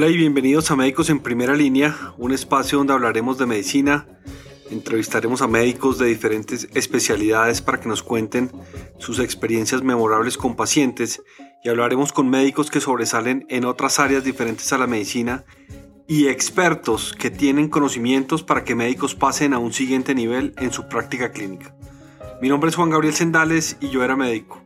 Hola y bienvenidos a Médicos en Primera Línea, un espacio donde hablaremos de medicina, entrevistaremos a médicos de diferentes especialidades para que nos cuenten sus experiencias memorables con pacientes y hablaremos con médicos que sobresalen en otras áreas diferentes a la medicina y expertos que tienen conocimientos para que médicos pasen a un siguiente nivel en su práctica clínica. Mi nombre es Juan Gabriel Sendales y yo era médico.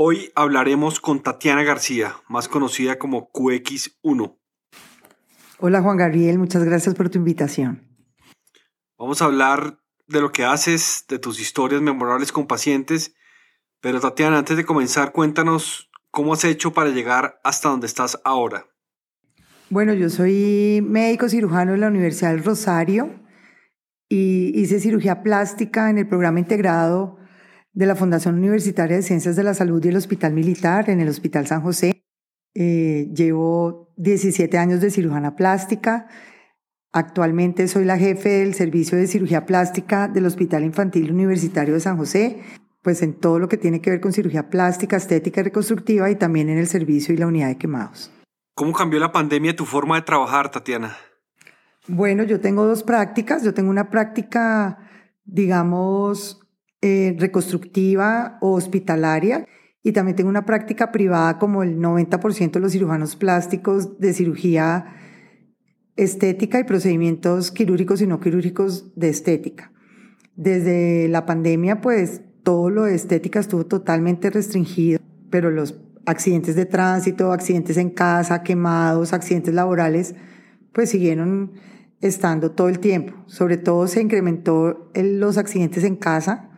Hoy hablaremos con Tatiana García, más conocida como QX1. Hola Juan Gabriel, muchas gracias por tu invitación. Vamos a hablar de lo que haces, de tus historias memorables con pacientes, pero Tatiana, antes de comenzar, cuéntanos cómo has hecho para llegar hasta donde estás ahora. Bueno, yo soy médico cirujano en la Universidad del Rosario y hice cirugía plástica en el programa integrado de la Fundación Universitaria de Ciencias de la Salud y el Hospital Militar en el Hospital San José. Eh, llevo 17 años de cirujana plástica. Actualmente soy la jefe del servicio de cirugía plástica del Hospital Infantil Universitario de San José, pues en todo lo que tiene que ver con cirugía plástica, estética y reconstructiva y también en el servicio y la unidad de quemados. ¿Cómo cambió la pandemia tu forma de trabajar, Tatiana? Bueno, yo tengo dos prácticas. Yo tengo una práctica, digamos, eh, reconstructiva o hospitalaria y también tengo una práctica privada como el 90% de los cirujanos plásticos de cirugía estética y procedimientos quirúrgicos y no quirúrgicos de estética. Desde la pandemia, pues todo lo de estética estuvo totalmente restringido, pero los accidentes de tránsito, accidentes en casa, quemados, accidentes laborales, pues siguieron estando todo el tiempo. Sobre todo se incrementó los accidentes en casa,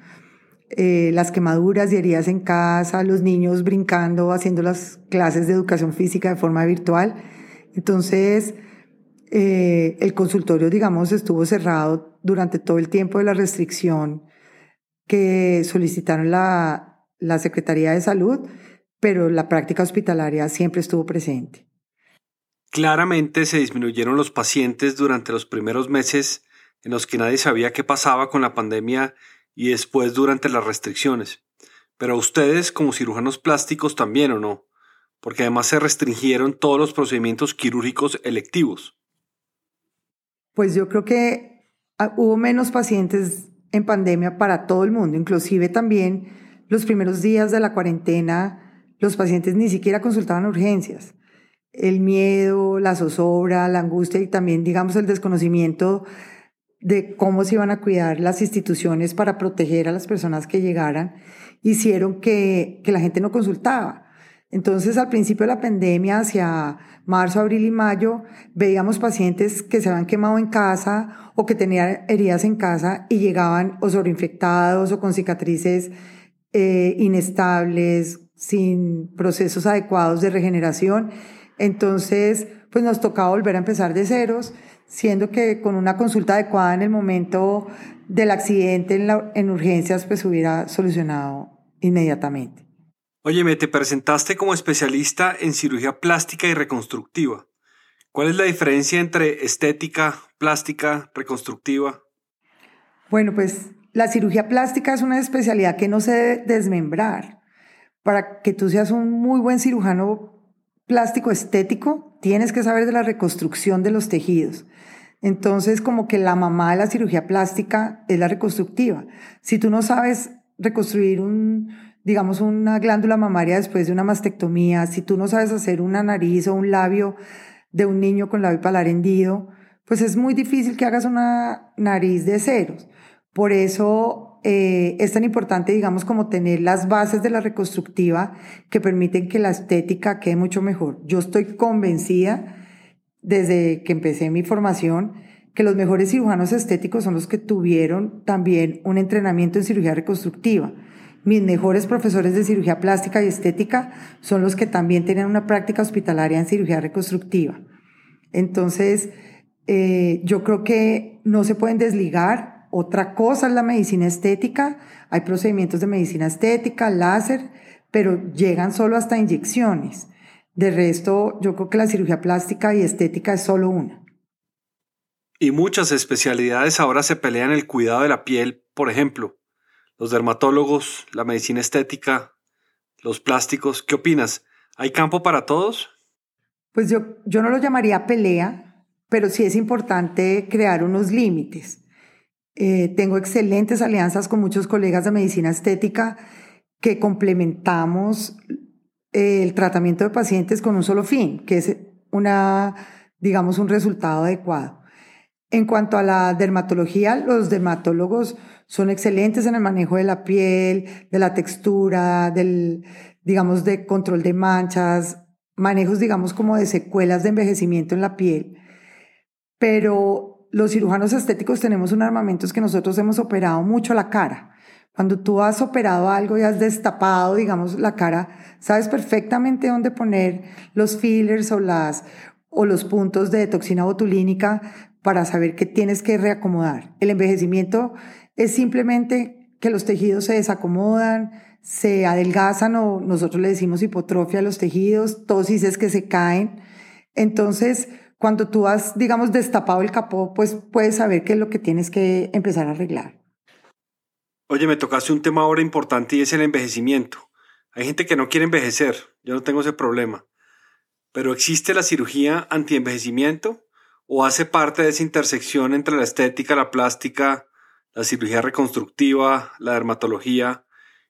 eh, las quemaduras y heridas en casa, los niños brincando, haciendo las clases de educación física de forma virtual. Entonces, eh, el consultorio, digamos, estuvo cerrado durante todo el tiempo de la restricción que solicitaron la, la Secretaría de Salud, pero la práctica hospitalaria siempre estuvo presente. Claramente se disminuyeron los pacientes durante los primeros meses en los que nadie sabía qué pasaba con la pandemia y después durante las restricciones. Pero a ustedes como cirujanos plásticos también o no, porque además se restringieron todos los procedimientos quirúrgicos electivos. Pues yo creo que ah, hubo menos pacientes en pandemia para todo el mundo, inclusive también los primeros días de la cuarentena, los pacientes ni siquiera consultaban urgencias. El miedo, la zozobra, la angustia y también, digamos, el desconocimiento de cómo se iban a cuidar las instituciones para proteger a las personas que llegaran, hicieron que, que la gente no consultaba. Entonces, al principio de la pandemia, hacia marzo, abril y mayo, veíamos pacientes que se habían quemado en casa o que tenían heridas en casa y llegaban o sobreinfectados o con cicatrices eh, inestables, sin procesos adecuados de regeneración. Entonces, pues nos tocaba volver a empezar de ceros siendo que con una consulta adecuada en el momento del accidente en, urgencias, pues hubiera solucionado inmediatamente. Oye, te presentaste como especialista en cirugía plástica y reconstructiva. ¿Cuál es la diferencia entre estética, plástica, reconstructiva? Bueno, pues la cirugía plástica es una especialidad que no se debe desmembrar. Para que tú seas un muy buen cirujano plástico estético, tienes que saber de la reconstrucción de los tejidos. Entonces, como que la mamá de la cirugía plástica es la reconstructiva. Si tú no sabes reconstruir un, digamos, una glándula mamaria después de una mastectomía, si tú no sabes hacer una nariz o un labio de un niño con labio palar hendido, pues es muy difícil que hagas una nariz de ceros. Por eso eh, es tan importante, digamos, como tener las bases de la reconstructiva que permiten que la estética quede mucho mejor. Yo estoy convencida, desde que empecé mi formación, que los mejores cirujanos estéticos son los que tuvieron también un entrenamiento en cirugía reconstructiva. Mis mejores profesores de cirugía plástica y estética son los que también tienen una práctica hospitalaria en cirugía reconstructiva. Entonces, eh, yo creo que no se pueden desligar otra cosa es la medicina estética, hay procedimientos de medicina estética, láser, pero llegan solo hasta inyecciones. De resto, yo creo que la cirugía plástica y estética es solo una. Y muchas especialidades ahora se pelean el cuidado de la piel, por ejemplo, los dermatólogos, la medicina estética, los plásticos. ¿Qué opinas? ¿Hay campo para todos? Pues yo, yo no lo llamaría pelea, pero sí es importante crear unos límites. Eh, tengo excelentes alianzas con muchos colegas de medicina estética que complementamos el tratamiento de pacientes con un solo fin, que es una, digamos, un resultado adecuado. En cuanto a la dermatología, los dermatólogos son excelentes en el manejo de la piel, de la textura, del, digamos, de control de manchas, manejos, digamos, como de secuelas de envejecimiento en la piel. Pero los cirujanos estéticos tenemos un armamento que nosotros hemos operado mucho la cara. Cuando tú has operado algo y has destapado, digamos, la cara, sabes perfectamente dónde poner los fillers o, las, o los puntos de toxina botulínica para saber qué tienes que reacomodar. El envejecimiento es simplemente que los tejidos se desacomodan, se adelgazan o nosotros le decimos hipotrofia a los tejidos, tosis es que se caen. Entonces, cuando tú has, digamos, destapado el capó, pues puedes saber qué es lo que tienes que empezar a arreglar. Oye, me tocaste un tema ahora importante y es el envejecimiento. Hay gente que no quiere envejecer, yo no tengo ese problema. Pero ¿existe la cirugía antienvejecimiento o hace parte de esa intersección entre la estética, la plástica, la cirugía reconstructiva, la dermatología,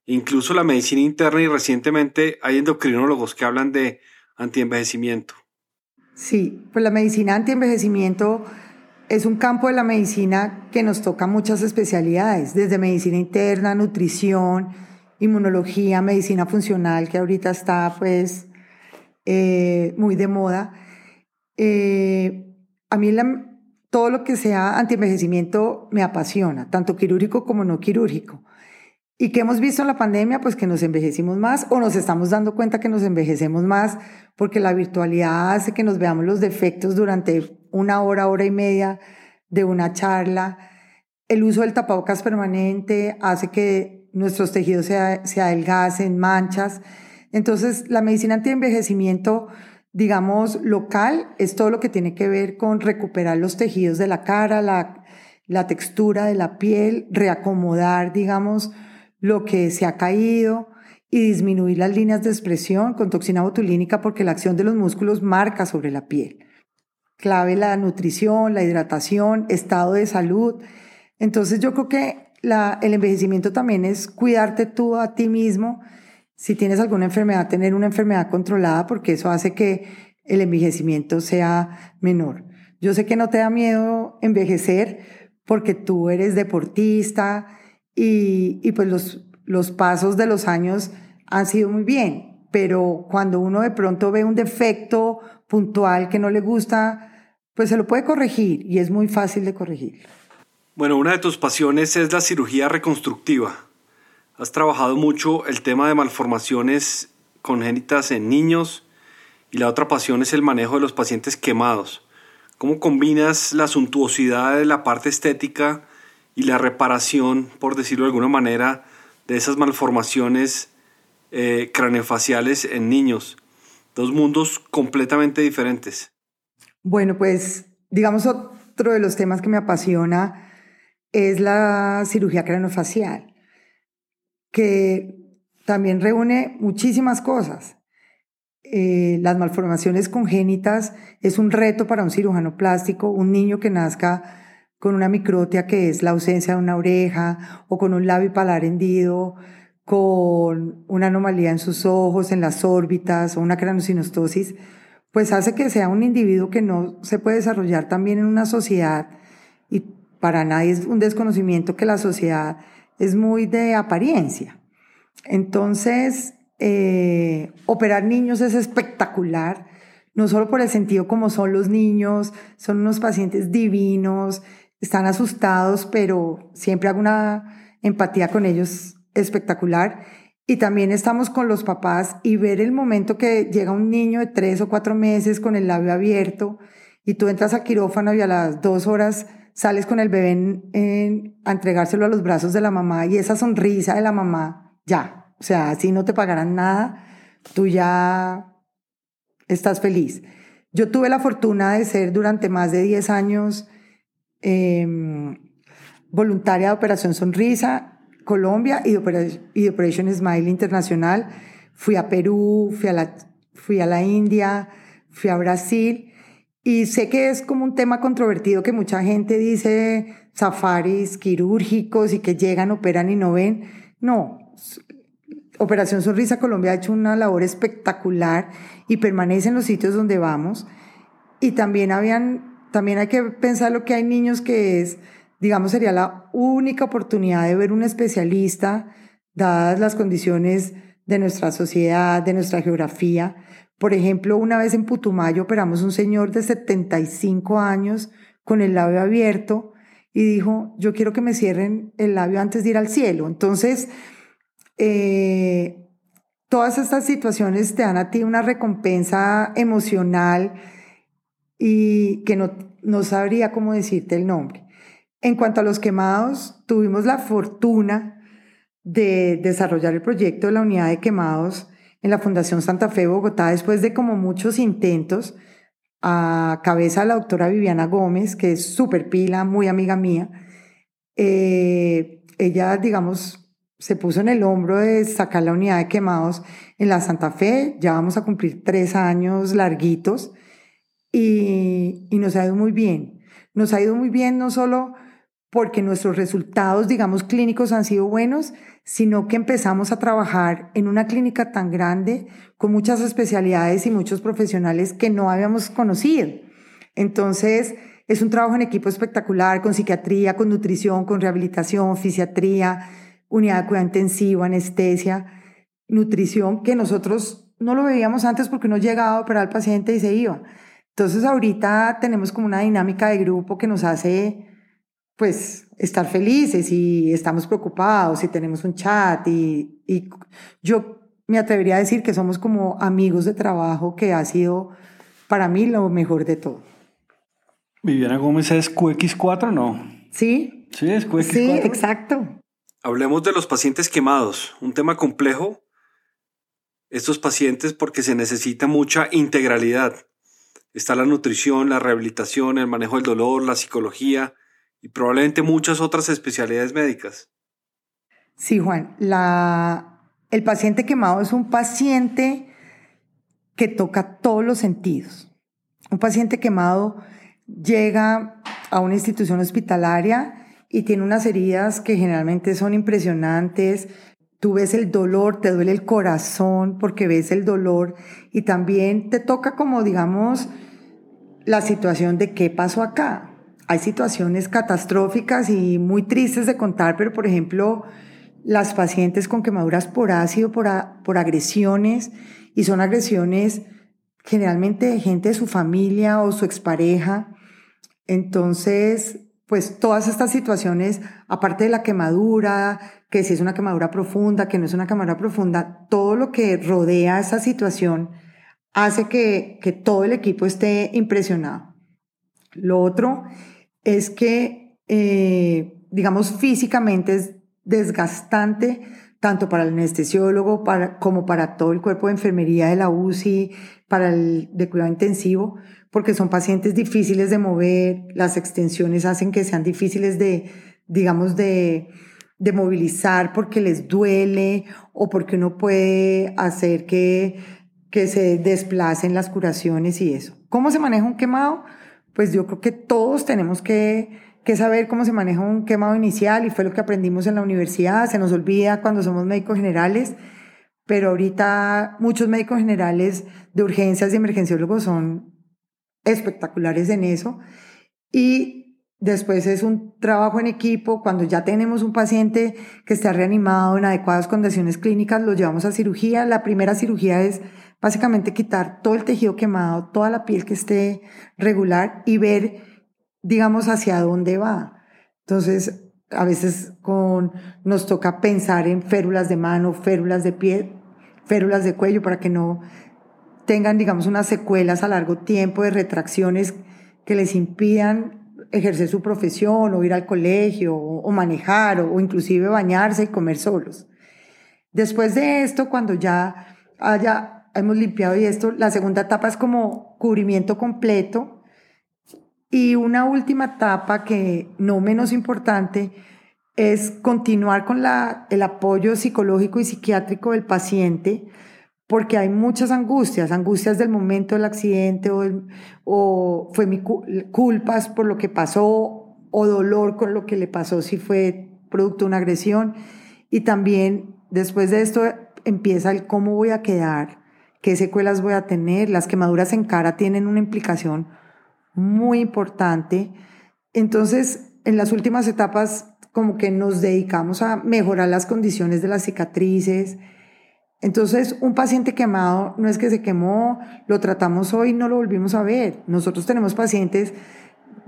incluso la medicina interna y recientemente hay endocrinólogos que hablan de antienvejecimiento? Sí, pues la medicina antienvejecimiento es un campo de la medicina que nos toca muchas especialidades, desde medicina interna, nutrición, inmunología, medicina funcional, que ahorita está pues eh, muy de moda. Eh, a mí todo lo que sea antienvejecimiento me apasiona, tanto quirúrgico como no quirúrgico. ¿Y qué hemos visto en la pandemia? Pues que nos envejecimos más o nos estamos dando cuenta que nos envejecemos más porque la virtualidad hace que nos veamos los defectos durante una hora, hora y media de una charla. El uso del tapabocas permanente hace que nuestros tejidos se, se adelgacen, manchas. Entonces, la medicina antienvejecimiento, digamos, local, es todo lo que tiene que ver con recuperar los tejidos de la cara, la, la textura de la piel, reacomodar, digamos, lo que se ha caído y disminuir las líneas de expresión con toxina botulínica porque la acción de los músculos marca sobre la piel clave la nutrición, la hidratación, estado de salud. Entonces yo creo que el envejecimiento también es cuidarte tú a ti mismo. Si tienes alguna enfermedad, tener una enfermedad controlada, porque eso hace que el envejecimiento sea menor. Yo sé que no te da miedo envejecer porque tú eres deportista y, y pues los, los pasos de los años han sido muy bien, pero cuando uno de pronto ve un defecto puntual que no le gusta, pues se lo puede corregir y es muy fácil de corregir. Bueno, una de tus pasiones es la cirugía reconstructiva. Has trabajado mucho el tema de malformaciones congénitas en niños y la otra pasión es el manejo de los pacientes quemados. ¿Cómo combinas la suntuosidad de la parte estética y la reparación, por decirlo de alguna manera, de esas malformaciones eh, craneofaciales en niños? Dos mundos completamente diferentes. Bueno, pues digamos otro de los temas que me apasiona es la cirugía craneofacial, que también reúne muchísimas cosas. Eh, las malformaciones congénitas es un reto para un cirujano plástico, un niño que nazca con una microtia que es la ausencia de una oreja o con un labio palar hendido, con una anomalía en sus ojos, en las órbitas o una craneosinostosis pues hace que sea un individuo que no se puede desarrollar también en una sociedad y para nadie es un desconocimiento que la sociedad es muy de apariencia. Entonces, eh, operar niños es espectacular, no solo por el sentido como son los niños, son unos pacientes divinos, están asustados, pero siempre hago una empatía con ellos espectacular y también estamos con los papás y ver el momento que llega un niño de tres o cuatro meses con el labio abierto y tú entras a quirófano y a las dos horas sales con el bebé a entregárselo a los brazos de la mamá y esa sonrisa de la mamá, ya, o sea, si no te pagaran nada, tú ya estás feliz. Yo tuve la fortuna de ser durante más de 10 años em, voluntaria de Operación Sonrisa Colombia y de, Operation Smile Internacional. Fui a Perú, fui a la, fui a la India, fui a Brasil y sé que es como un tema controvertido que mucha gente dice safaris quirúrgicos y que llegan, operan y no ven. No, Operación Sonrisa Colombia ha hecho una labor espectacular y permanece en los sitios donde vamos. Y también habían, también hay que pensar lo que hay niños que es, digamos, sería la única oportunidad de ver un especialista, dadas las condiciones de nuestra sociedad, de nuestra geografía. Por ejemplo, una vez en Putumayo operamos un señor de 75 años con el labio abierto y dijo, yo quiero que me cierren el labio antes de ir al cielo. Entonces, eh, todas estas situaciones te dan a ti una recompensa emocional y que no, no sabría cómo decirte el nombre. En cuanto a los quemados, tuvimos la fortuna de desarrollar el proyecto de la unidad de quemados en la Fundación Santa Fe Bogotá después de como muchos intentos a cabeza de la doctora Viviana Gómez, que es súper pila, muy amiga mía. Eh, ella, digamos, se puso en el hombro de sacar la unidad de quemados en la Santa Fe. Ya vamos a cumplir tres años larguitos y, y nos ha ido muy bien. Nos ha ido muy bien no solo porque nuestros resultados, digamos, clínicos han sido buenos, sino que empezamos a trabajar en una clínica tan grande, con muchas especialidades y muchos profesionales que no habíamos conocido. Entonces, es un trabajo en equipo espectacular, con psiquiatría, con nutrición, con rehabilitación, fisiatría, unidad de cuidado intensivo, anestesia, nutrición, que nosotros no lo veíamos antes porque no llegaba a operar al paciente y se iba. Entonces, ahorita tenemos como una dinámica de grupo que nos hace pues estar felices y estamos preocupados y tenemos un chat y, y, yo me atrevería a decir que somos como amigos de trabajo que ha sido para mí lo mejor de todo. Viviana Gómez es QX4, ¿no? Sí. Sí, es QX4. Sí, exacto. Hablemos de los pacientes quemados, un tema complejo. Estos pacientes porque se necesita mucha integralidad. Está la nutrición, la rehabilitación, el manejo del dolor, la psicología, y probablemente muchas otras especialidades médicas. Sí, Juan, la, el paciente quemado es un paciente que toca todos los sentidos. Un paciente quemado llega a una institución hospitalaria y tiene unas heridas que generalmente son impresionantes. Tú ves el dolor, te duele el corazón porque ves el dolor y también te toca como, digamos, la situación de qué pasó acá hay situaciones catastróficas y muy tristes de contar, pero por ejemplo, las pacientes con quemaduras por ácido, por, por agresiones, y son agresiones generalmente de gente de su familia o su expareja. Entonces, pues todas estas situaciones, aparte de la quemadura, que si es una quemadura profunda, que no es una quemadura profunda, todo lo que rodea esa situación hace que, que todo el equipo esté impresionado. Lo otro es que, eh, digamos, físicamente es desgastante tanto para el anestesiólogo para, como para todo el cuerpo de enfermería de la UCI, para el de cuidado intensivo, porque son pacientes difíciles de mover, las extensiones hacen que sean difíciles de, digamos, de, de movilizar porque les duele o porque uno puede hacer que, que se desplacen las curaciones y eso. ¿Cómo se maneja un quemado? pues yo creo que todos tenemos que, que saber cómo se maneja un quemado inicial y fue lo que aprendimos en la universidad, se nos olvida cuando somos médicos generales, pero ahorita muchos médicos generales de urgencias y emergenciólogos son espectaculares en eso. Y después es un trabajo en equipo, cuando ya tenemos un paciente que está reanimado en adecuadas condiciones clínicas, lo llevamos a cirugía. La primera cirugía es Básicamente quitar todo el tejido quemado, toda la piel que esté regular y ver, digamos, hacia dónde va. Entonces, a veces con, nos toca pensar en férulas de mano, férulas de pie, férulas de cuello para que no tengan, digamos, unas secuelas a largo tiempo de retracciones que les impidan ejercer su profesión o ir al colegio o, manejar o, o, inclusive bañarse y comer solos. Después de esto, cuando ya haya hemos limpiado y esto, la segunda etapa es como cubrimiento completo. Y una última etapa que no menos importante es continuar con la, el apoyo psicológico y psiquiátrico del paciente porque hay muchas angustias, angustias del momento del accidente o, o fue mi culpas por lo que pasó o dolor con lo que le pasó si fue producto de una agresión. Y también después de esto empieza el cómo voy a quedar, qué secuelas voy a tener. Las quemaduras en cara tienen una implicación muy importante. Entonces, en las últimas etapas, como que nos dedicamos a mejorar las condiciones de las cicatrices, entonces, un paciente quemado no es que se quemó, lo tratamos hoy no lo volvimos a ver. Nosotros tenemos pacientes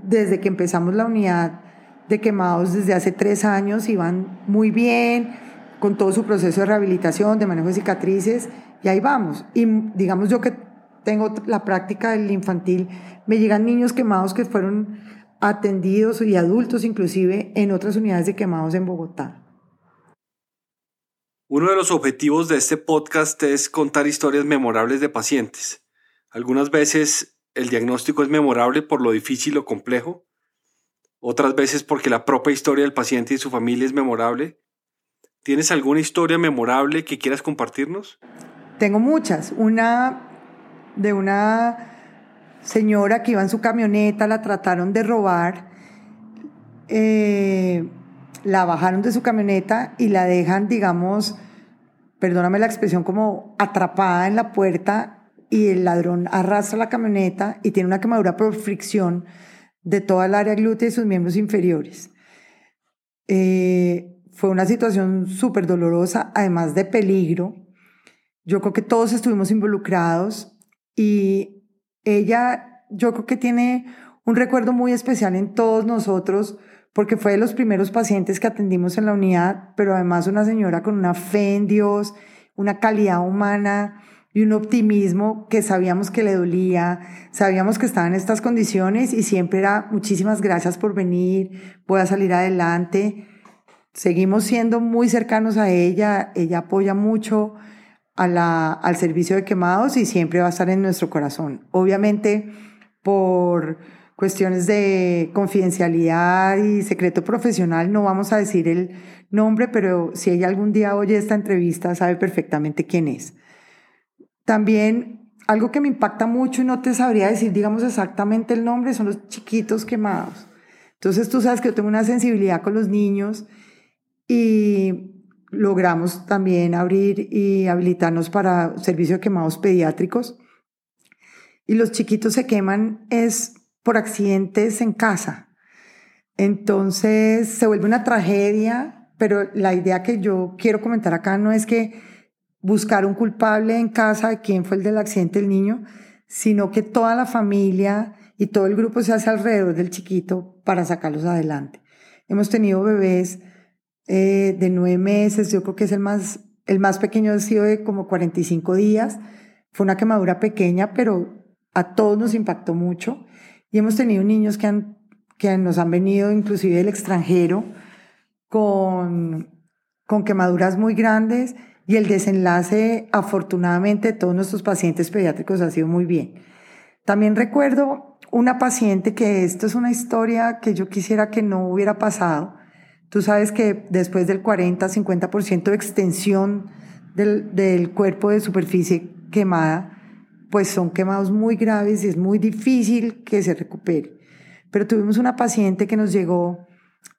desde que empezamos la unidad de quemados desde hace tres años y van muy bien con todo su proceso de rehabilitación, de manejo de cicatrices y ahí vamos. Y digamos yo que tengo la práctica del infantil, me llegan niños quemados que fueron atendidos y adultos inclusive en otras unidades de quemados en Bogotá. Uno de los objetivos de este podcast es contar historias memorables de pacientes. Algunas veces el diagnóstico es memorable por lo difícil o complejo, otras veces porque la propia historia del paciente y su familia es memorable. ¿Tienes alguna historia memorable que quieras compartirnos? Tengo muchas. Una de una señora que iba en su camioneta, la trataron de robar. Eh, la bajaron de su camioneta y la dejan, digamos, perdóname la expresión, como atrapada en la puerta y el ladrón arrastra la camioneta y tiene una quemadura por fricción de toda el área glútea y sus miembros inferiores. Eh, fue una situación súper dolorosa, además de peligro. Yo creo que todos estuvimos involucrados y ella, yo creo que tiene un recuerdo muy especial en todos nosotros porque fue de los primeros pacientes que atendimos en la unidad, pero además una señora con una fe en Dios, una calidad humana y un optimismo que sabíamos que le dolía, sabíamos que estaba en estas condiciones y siempre era muchísimas gracias por venir, voy a salir adelante. Seguimos siendo muy cercanos a ella, ella apoya mucho a la, al servicio de quemados y siempre va a estar en nuestro corazón. Obviamente, por cuestiones de confidencialidad y secreto profesional, no vamos a decir el nombre, pero si ella algún día oye esta entrevista, sabe perfectamente quién es. También algo que me impacta mucho y no te sabría decir, digamos, exactamente el nombre, son los chiquitos quemados. Entonces tú sabes que yo tengo una sensibilidad con los niños y logramos también abrir y habilitarnos para servicio de quemados pediátricos. Y los chiquitos se queman es por accidentes en casa. Entonces se vuelve una tragedia, pero la idea que yo quiero comentar acá no es que buscar un culpable en casa de quién fue el del accidente del niño, sino que toda la familia y todo el grupo se hace alrededor del chiquito para sacarlos adelante. Hemos tenido bebés eh, de nueve meses, yo creo que es el más, el más pequeño ha sido de como 45 días. Fue una quemadura pequeña, pero a todos nos impactó mucho. Y hemos tenido niños que, han, que nos han venido inclusive del extranjero con, con quemaduras muy grandes y el desenlace afortunadamente de todos nuestros pacientes pediátricos ha sido muy bien. También recuerdo una paciente que esto es una historia que yo quisiera que no hubiera pasado. Tú sabes que después del 40-50% de extensión del, del cuerpo de superficie quemada, pues son quemados muy graves y es muy difícil que se recupere. Pero tuvimos una paciente que nos llegó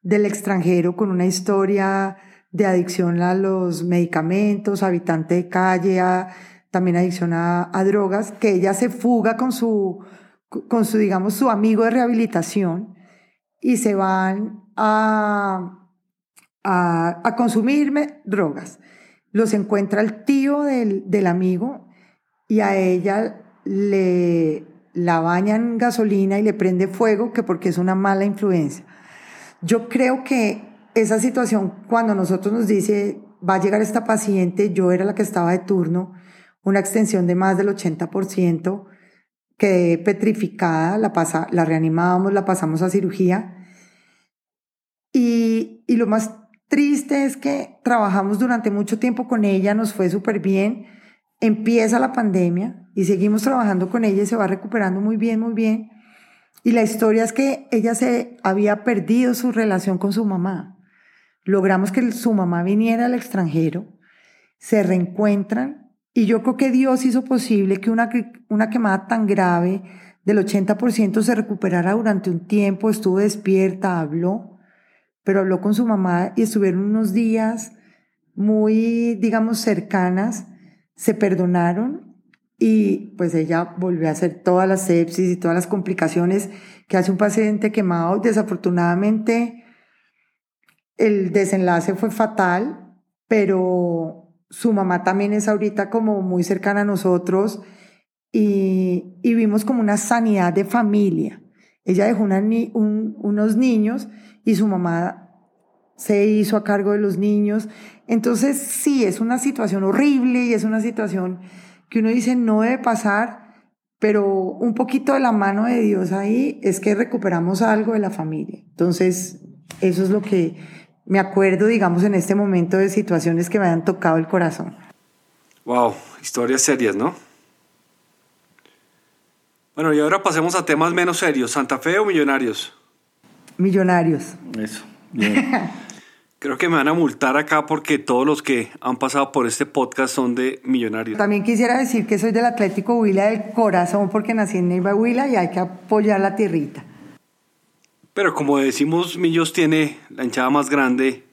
del extranjero con una historia de adicción a los medicamentos, habitante de calle, también adicción a, drogas, que ella se fuga con su, con su, digamos, su amigo de rehabilitación y se van a, a, a consumir drogas. Los encuentra el tío del, del amigo y a ella le la bañan gasolina y le prende fuego que porque es una mala influencia. Yo creo que esa situación, cuando nosotros nos dice, va a llegar esta paciente, yo era la que estaba de turno, una extensión de más del 80%, quedé petrificada, la, pasa, la reanimábamos, la pasamos a cirugía. Y, y lo más triste es que trabajamos durante mucho tiempo con ella, nos fue súper bien, Empieza la pandemia y seguimos trabajando con ella y se va recuperando muy bien, muy bien. Y la historia es que ella se había perdido su relación con su mamá. Logramos que su mamá viniera al extranjero, se reencuentran Y yo creo que Dios hizo posible que una, una quemada tan grave del 80% se recuperara durante un tiempo, estuvo despierta, habló, pero habló con su mamá y estuvieron unos días muy, digamos, cercanas, se perdonaron y pues ella volvió a hacer todas las sepsis y todas las complicaciones que hace un paciente quemado. Desafortunadamente, el desenlace fue fatal, pero su mamá también es ahorita como muy cercana a nosotros y, vimos como una sanidad de familia. Ella dejó unos niños y su mamá se hizo a cargo de los niños. Entonces, sí, es una situación horrible y es una situación que uno dice no debe pasar, pero un poquito de la mano de Dios ahí es que recuperamos algo de la familia. Entonces, eso es lo que me acuerdo, digamos, en este momento de situaciones que me han tocado el corazón. Wow, historias serias, ¿no? Bueno, y ahora pasemos a temas menos serios. ¿Santa Fe o Millonarios? Millonarios. Eso. Creo que me van a multar acá porque todos los que han pasado por este podcast son de Millonarios. También quisiera decir que soy del Atlético Huila del corazón porque nací en Neiva Huila y hay que apoyar la tierrita. Pero como decimos, Millos tiene la hinchada más grande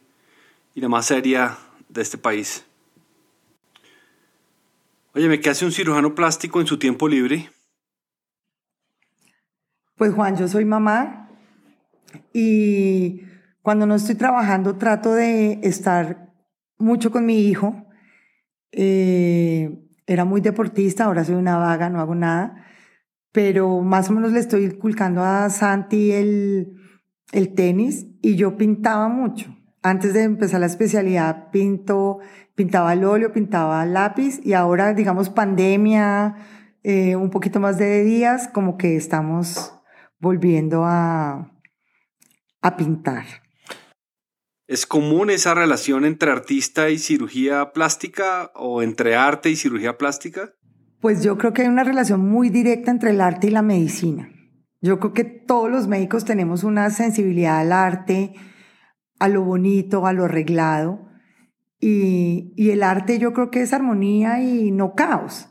y la más seria de este país. Oye, ¿qué hace un cirujano plástico en su tiempo libre? Pues Juan, yo soy mamá y cuando no estoy trabajando trato de estar mucho con mi hijo. Eh, era muy deportista, ahora soy una vaga, no hago nada, pero más o menos le estoy inculcando a Santi el, el tenis y yo pintaba mucho. Antes de empezar la especialidad, pinto, pintaba el óleo, pintaba lápiz y ahora, digamos, pandemia, eh, un poquito más de días, como que estamos volviendo a, a pintar. ¿Es común esa relación entre artista y cirugía plástica o entre arte y cirugía plástica? Pues yo creo que hay una relación muy directa entre el arte y la medicina. Yo creo que todos los médicos tenemos una sensibilidad al arte, a lo bonito, a lo arreglado. Y, y el arte yo creo que es armonía y no caos.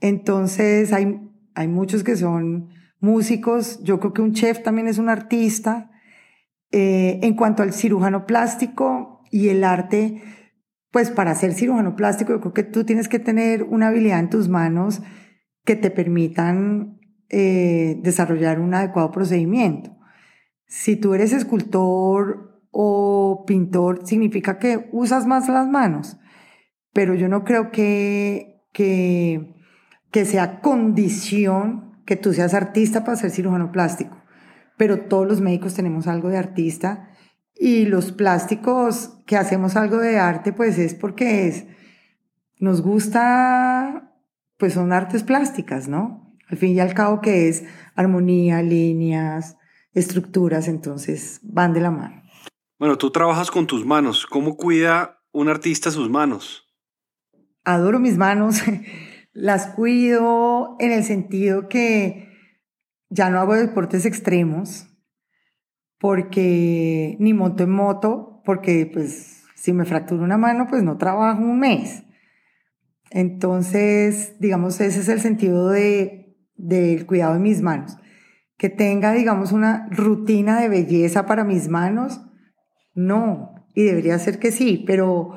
Entonces hay, hay muchos que son músicos, yo creo que un chef también es un artista. Eh, en cuanto al cirujano plástico y el arte, pues para ser cirujano plástico yo creo que tú tienes que tener una habilidad en tus manos que te permitan eh, desarrollar un adecuado procedimiento. Si tú eres escultor o pintor, significa que usas más las manos, pero yo no creo que, que, que sea condición que tú seas artista para ser cirujano plástico, pero todos los médicos tenemos algo de artista y los plásticos que hacemos algo de arte, pues es porque es, nos gusta, pues son artes plásticas, ¿no? Al fin y al cabo que es armonía, líneas, estructuras, entonces van de la mano. Bueno, tú trabajas con tus manos. ¿Cómo cuida un artista sus manos? Adoro mis manos. Las cuido en el sentido que ya no hago deportes extremos, porque ni monto en moto, porque pues si me fracturo una mano, pues no trabajo un mes. Entonces, digamos, ese es el sentido de, del cuidado de mis manos. Que tenga, digamos, una rutina de belleza para mis manos, no, y debería ser que sí, pero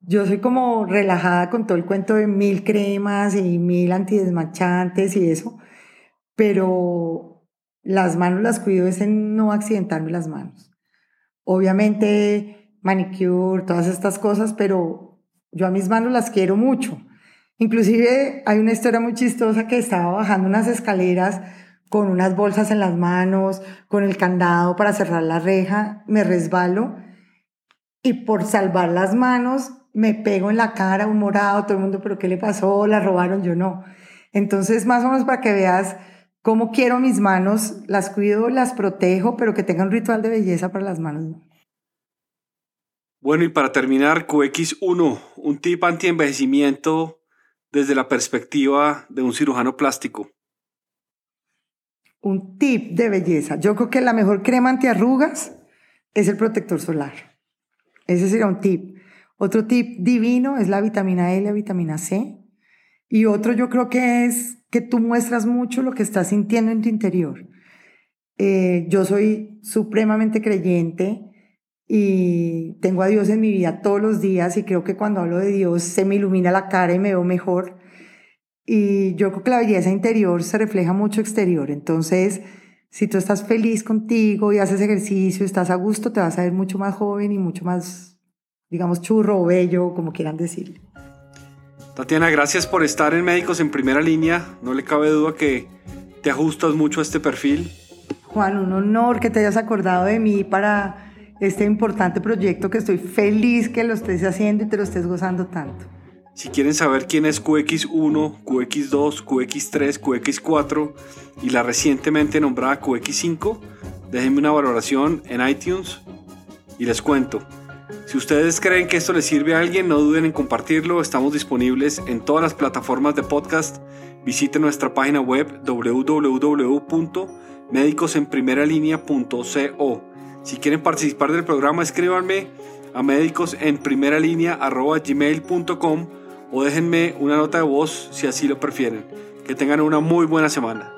yo soy como relajada con todo el cuento de mil cremas y mil antidesmanchantes y eso, pero las manos las cuido es en no accidentarme las manos. Obviamente manicure, todas estas cosas, pero yo a mis manos las quiero mucho. Inclusive hay una historia muy chistosa que estaba bajando unas escaleras con unas bolsas en las manos, con el candado para cerrar la reja, me resbalo y por salvar las manos me pego en la cara, un morado, todo el mundo, pero ¿qué le pasó? ¿La robaron? Yo no. Entonces, más o menos para que veas cómo quiero mis manos, las cuido, las protejo, pero que tenga un ritual de belleza para las manos. Bueno, y para terminar, QX1, un tip anti-envejecimiento desde la perspectiva de un cirujano plástico. Un tip de belleza. Yo creo que la mejor crema antiarrugas es el protector solar. Ese sería un tip. Otro tip divino es la vitamina E y la vitamina C. Y otro yo creo que es que tú muestras mucho lo que estás sintiendo en tu interior. Eh, yo soy supremamente creyente y tengo a Dios en mi vida todos los días y creo que cuando hablo de Dios se me ilumina la cara y me veo mejor. Y yo creo que la belleza interior se refleja mucho exterior. Entonces, si tú estás feliz contigo y haces ejercicio, estás a gusto, te vas a ver mucho más joven y mucho más, digamos, churro o bello, como quieran decir. Tatiana, gracias por estar en Médicos en Primera Línea. No le cabe duda que te ajustas mucho a este perfil. Juan, un honor que te hayas acordado de mí para este importante proyecto que estoy feliz que lo estés haciendo y te lo estés gozando tanto. Si quieren saber quién es QX1, QX2, QX3, QX4 y la recientemente nombrada QX5, déjenme una valoración en iTunes y les cuento. Si ustedes creen que esto les sirve a alguien, no duden en compartirlo. Estamos disponibles en todas las plataformas de podcast. Visiten nuestra página web www.medicosenprimeralinea.co. Si quieren participar del programa, escríbanme a médicosenprimeralinea.gmail.com o déjenme una nota de voz si así lo prefieren. Que tengan una muy buena semana.